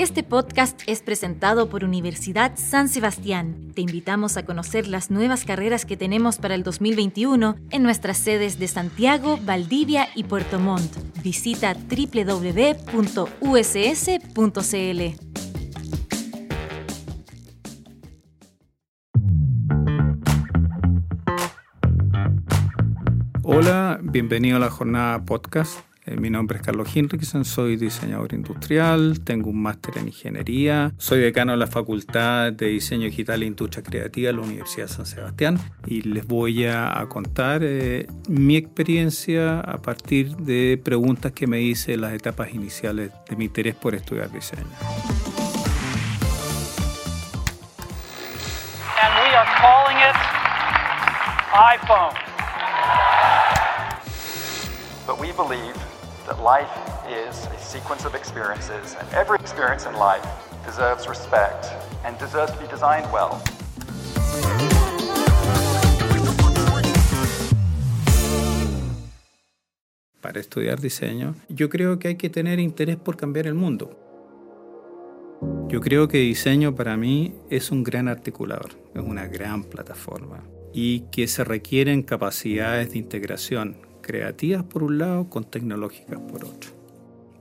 Este podcast es presentado por Universidad San Sebastián. Te invitamos a conocer las nuevas carreras que tenemos para el 2021 en nuestras sedes de Santiago, Valdivia y Puerto Montt. Visita www.uss.cl. Hola, bienvenido a la jornada podcast. Eh, mi nombre es Carlos Hinrichsen, soy diseñador industrial, tengo un máster en ingeniería, soy decano de la Facultad de Diseño Digital e Industria Creativa de la Universidad de San Sebastián y les voy a, contar eh, mi experiencia a partir de preguntas que me hice en las etapas iniciales de mi interés por estudiar diseño. And we are calling it iPhone. But we believe that life is a sequence of experiences, and every experience in life deserves respect and deserves to be designed well. Para estudiar diseño, yo creo que hay que tener interés por cambiar el mundo. Yo creo que diseño para mí es un gran articulador, es una gran plataforma y que se requieren capacidades de integración creativas por un lado con tecnológicas por otro.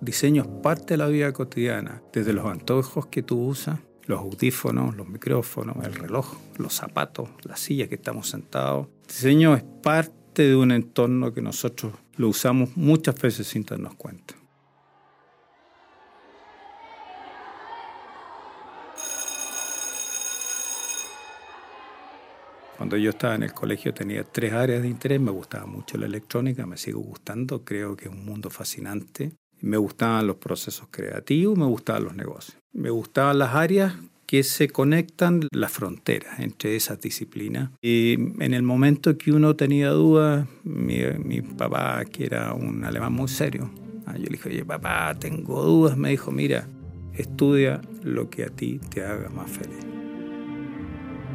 Diseño es parte de la vida cotidiana, desde los antojos que tú usas, los audífonos, los micrófonos, el reloj, los zapatos, la silla que estamos sentados. Diseño es parte de un entorno que nosotros lo usamos muchas veces sin darnos cuenta. Cuando yo estaba en el colegio tenía tres áreas de interés, me gustaba mucho la electrónica, me sigo gustando, creo que es un mundo fascinante. Me gustaban los procesos creativos, me gustaban los negocios. Me gustaban las áreas que se conectan las fronteras entre esas disciplinas. Y en el momento que uno tenía dudas, mi, papá, que era un alemán muy serio, ah, yo le dije, papá, tengo dudas, me dijo, mira, estudia lo que a ti te haga más feliz.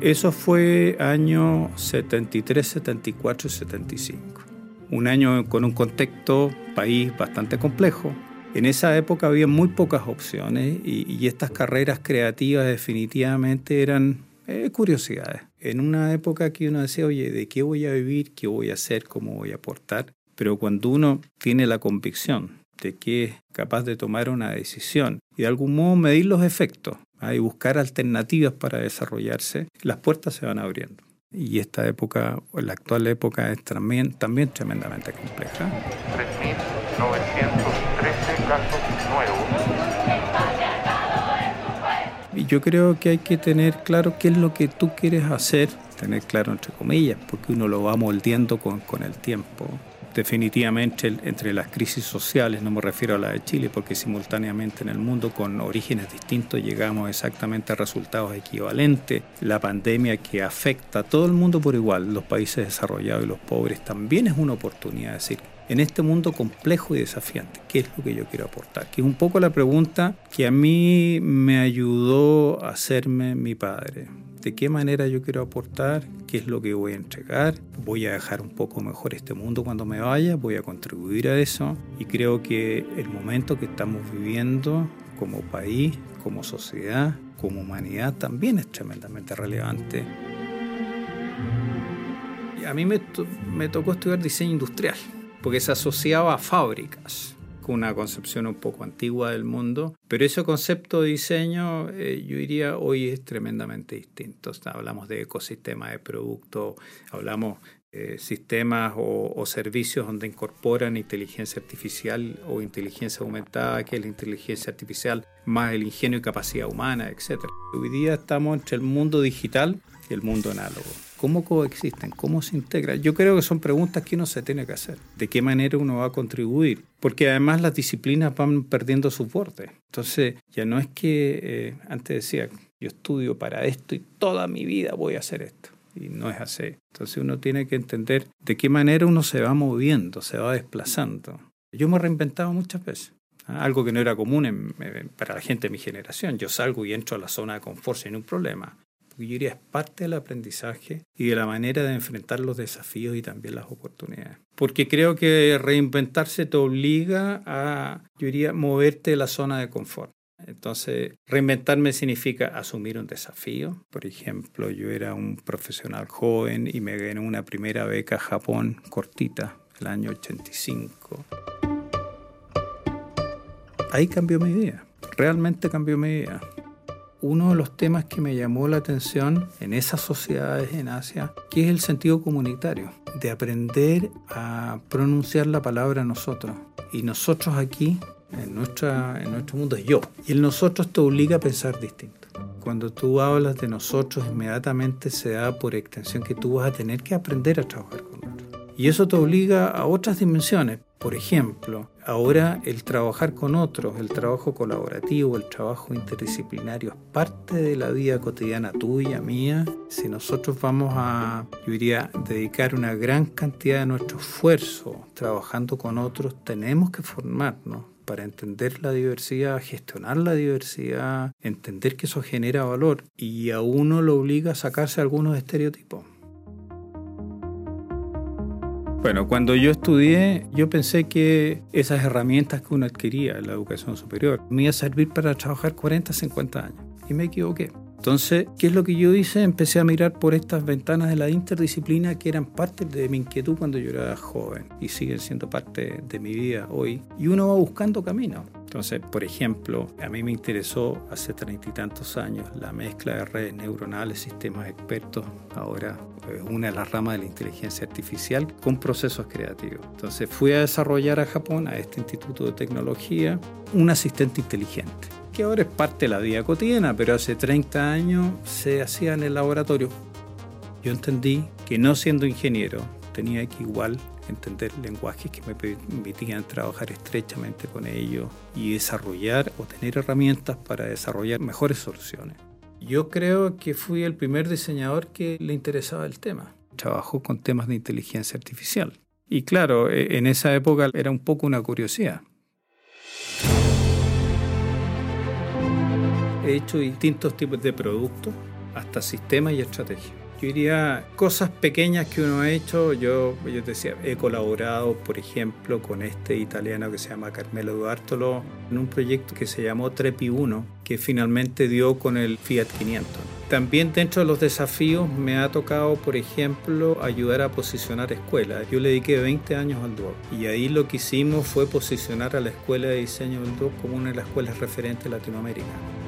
Eso fue año 73, 74 y 75. Un año con un contexto país bastante complejo. En esa época había muy pocas opciones y, estas carreras creativas definitivamente eran eh, curiosidades. En una época que uno decía, oye, ¿de qué voy a vivir? ¿Qué voy a hacer? ¿Cómo voy a aportar? Pero cuando uno tiene la convicción de que es capaz de tomar una decisión y de algún modo medir los efectos, y buscar alternativas para desarrollarse, las puertas se van abriendo. Y esta época, la actual época, es también, también tremendamente compleja. 3.913 casos nuevos. Y yo creo que hay que tener claro qué es lo que tú quieres hacer, tener claro entre comillas, porque uno lo va moldeando con, con el tiempo definitivamente entre las crisis sociales, no me refiero a la de Chile, porque simultáneamente en el mundo con orígenes distintos llegamos exactamente a resultados equivalentes. La pandemia que afecta a todo el mundo por igual, los países desarrollados y los pobres, también es una oportunidad de decir, en este mundo complejo y desafiante, ¿qué es lo que yo quiero aportar? Que es un poco la pregunta que a mí me ayudó a hacerme mi padre de qué manera yo quiero aportar, qué es lo que voy a entregar, voy a dejar un poco mejor este mundo cuando me vaya, voy a contribuir a eso y creo que el momento que estamos viviendo como país, como sociedad, como humanidad también es tremendamente relevante. A mí me, me tocó estudiar diseño industrial porque se asociaba a fábricas una concepción un poco antigua del mundo, pero ese concepto de diseño eh, yo diría hoy es tremendamente distinto. hablamos de ecosistema de producto, hablamos sistemas o, o, servicios donde incorporan inteligencia artificial o inteligencia aumentada, que es la inteligencia artificial más el ingenio y capacidad humana, etc. Hoy día estamos entre el mundo digital y el mundo análogo. ¿Cómo coexisten? ¿Cómo se integran? Yo creo que son preguntas que uno se tiene que hacer. ¿De qué manera uno va a contribuir? Porque además las disciplinas van perdiendo su porte. Entonces, ya no es que eh, antes decía, yo estudio para esto y toda mi vida voy a hacer esto. Y no es así. Entonces uno tiene que entender de qué manera uno se va moviendo, se va desplazando. Yo me he reinventado muchas veces. ¿ah? Algo que no era común para la gente de mi generación. Yo salgo y entro a la zona de confort sin un problema yo diría es parte del aprendizaje y de la manera de enfrentar los desafíos y también las oportunidades. Porque creo que reinventarse te obliga a, yo diría, moverte de la zona de confort. Entonces, reinventarme significa asumir un desafío. Por ejemplo, yo era un profesional joven y me gané una primera beca a Japón cortita, el año 85. Ahí cambió mi vida, realmente cambió mi vida. Uno de los temas que me llamó la atención en esas sociedades en Asia, que es el sentido comunitario, de aprender a pronunciar la palabra nosotros. Y nosotros aquí en, nuestra, en nuestro mundo es yo. Y el nosotros te obliga a pensar distinto. Cuando tú hablas de nosotros, inmediatamente se da por extensión que tú vas a tener que aprender a trabajar con otros. Y eso te obliga a otras dimensiones. Por ejemplo, ahora el trabajar con otros, el trabajo colaborativo, el trabajo interdisciplinario es parte de la vida cotidiana tuya, mía. Si nosotros vamos a, yo diría, dedicar una gran cantidad de nuestro esfuerzo trabajando con otros, tenemos que formarnos para entender la diversidad, gestionar la diversidad, entender que eso genera valor y a uno lo obliga a sacarse algunos estereotipos. Bueno, cuando yo estudié, yo pensé que esas herramientas que uno adquiría en la educación superior me iban a servir para trabajar 40, 50 años. Y me equivoqué. Entonces, ¿qué es lo que yo hice? Empecé a mirar por estas ventanas de la interdisciplina que eran parte de mi inquietud cuando yo era joven y siguen siendo parte de mi vida hoy. Y uno va buscando camino. Entonces, por ejemplo, a mí me interesó hace treinta y tantos años la mezcla de redes neuronales, sistemas expertos, ahora es una de las ramas de la inteligencia artificial, con procesos creativos. Entonces fui a desarrollar a Japón, a este instituto de tecnología, un asistente inteligente que ahora es parte de la vida cotidiana, pero hace 30 años se hacía en el laboratorio. Yo entendí que no siendo ingeniero tenía que igual entender lenguajes que me permitían trabajar estrechamente con ellos y desarrollar o tener herramientas para desarrollar mejores soluciones. Yo creo que fui el primer diseñador que le interesaba el tema. Trabajó con temas de inteligencia artificial. Y claro, e, en esa época era un poco una curiosidad. He hecho distintos tipos de productos, hasta sistemas y estrategias. Yo diría cosas pequeñas que uno ha hecho. Yo, yo decía, he colaborado, por ejemplo, con este italiano que se llama Carmelo Duartolo en un proyecto que se llamó Trepi 1, que finalmente dio con el Fiat 500. También dentro de los desafíos me ha tocado, por ejemplo, ayudar a posicionar escuelas. Yo le dediqué 20 años al DUOC y ahí lo que hicimos fue posicionar a la Escuela de Diseño del DUOC como una de las escuelas referentes de Latinoamérica.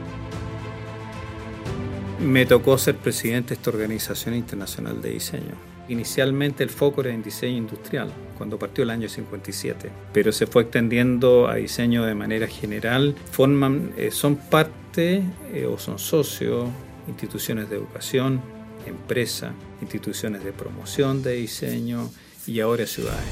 Me tocó ser presidente de esta organización internacional de diseño. Inicialmente el foco era en diseño industrial, cuando partió el año 57, pero se fue extendiendo a diseño de manera general. Forman, eh, son parte eh, o son socios instituciones de educación, empresas, instituciones de promoción de diseño y ahora ciudades.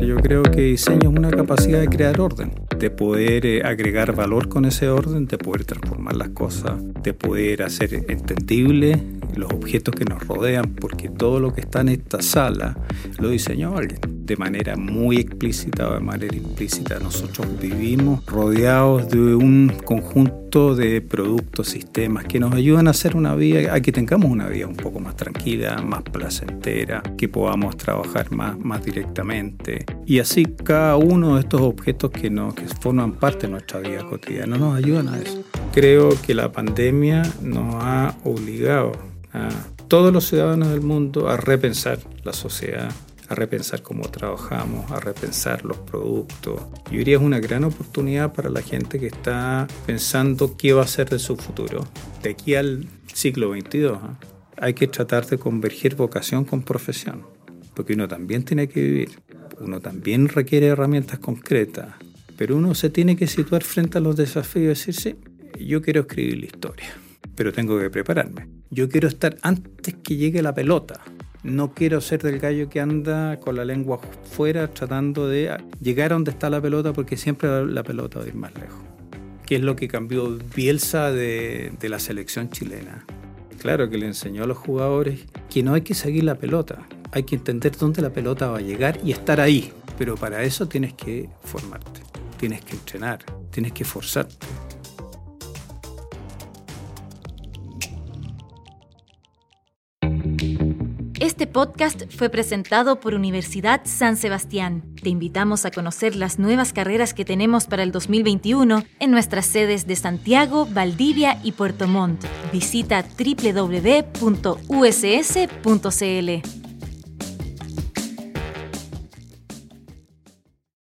Yo creo que diseño es una capacidad de crear orden de poder eh, agregar valor con ese orden, de poder transformar las cosas, de poder hacer entendible los objetos que nos rodean, porque todo lo que está en esta sala lo diseñó alguien de manera muy explícita o de manera implícita. Nosotros vivimos rodeados de un conjunto de productos, sistemas que nos ayudan a hacer una vida, a que tengamos una vida un poco más tranquila, más placentera, que podamos trabajar más, más directamente. Y así cada uno de estos objetos que, nos, que forman parte de nuestra vida cotidiana nos ayudan a eso. Creo que la pandemia nos ha obligado a todos los ciudadanos del mundo a repensar la sociedad, a repensar cómo trabajamos, a repensar los productos. Yo diría es una gran oportunidad para la gente que está pensando qué va a ser de su futuro. De aquí al siglo XXII ¿eh? hay que tratar de converger vocación con profesión, porque uno también tiene que vivir, uno también requiere herramientas concretas, pero uno se tiene que situar frente a los desafíos y decir, sí, yo quiero escribir la historia, pero tengo que prepararme. Yo quiero estar antes que llegue la pelota. No quiero ser del gallo que anda con la lengua fuera tratando de llegar a donde está la pelota porque siempre la pelota va a ir más lejos. ¿Qué es lo que cambió Bielsa de, de la selección chilena? Claro que le enseñó a los jugadores que no hay que seguir la pelota, hay que entender dónde la pelota va a llegar y estar ahí. Pero para eso tienes que formarte, tienes que entrenar, tienes que forzarte. Este podcast fue presentado por Universidad San Sebastián. Te invitamos a conocer las nuevas carreras que tenemos para el 2021 en nuestras sedes de Santiago, Valdivia y Puerto Montt. Visita www.uss.cl.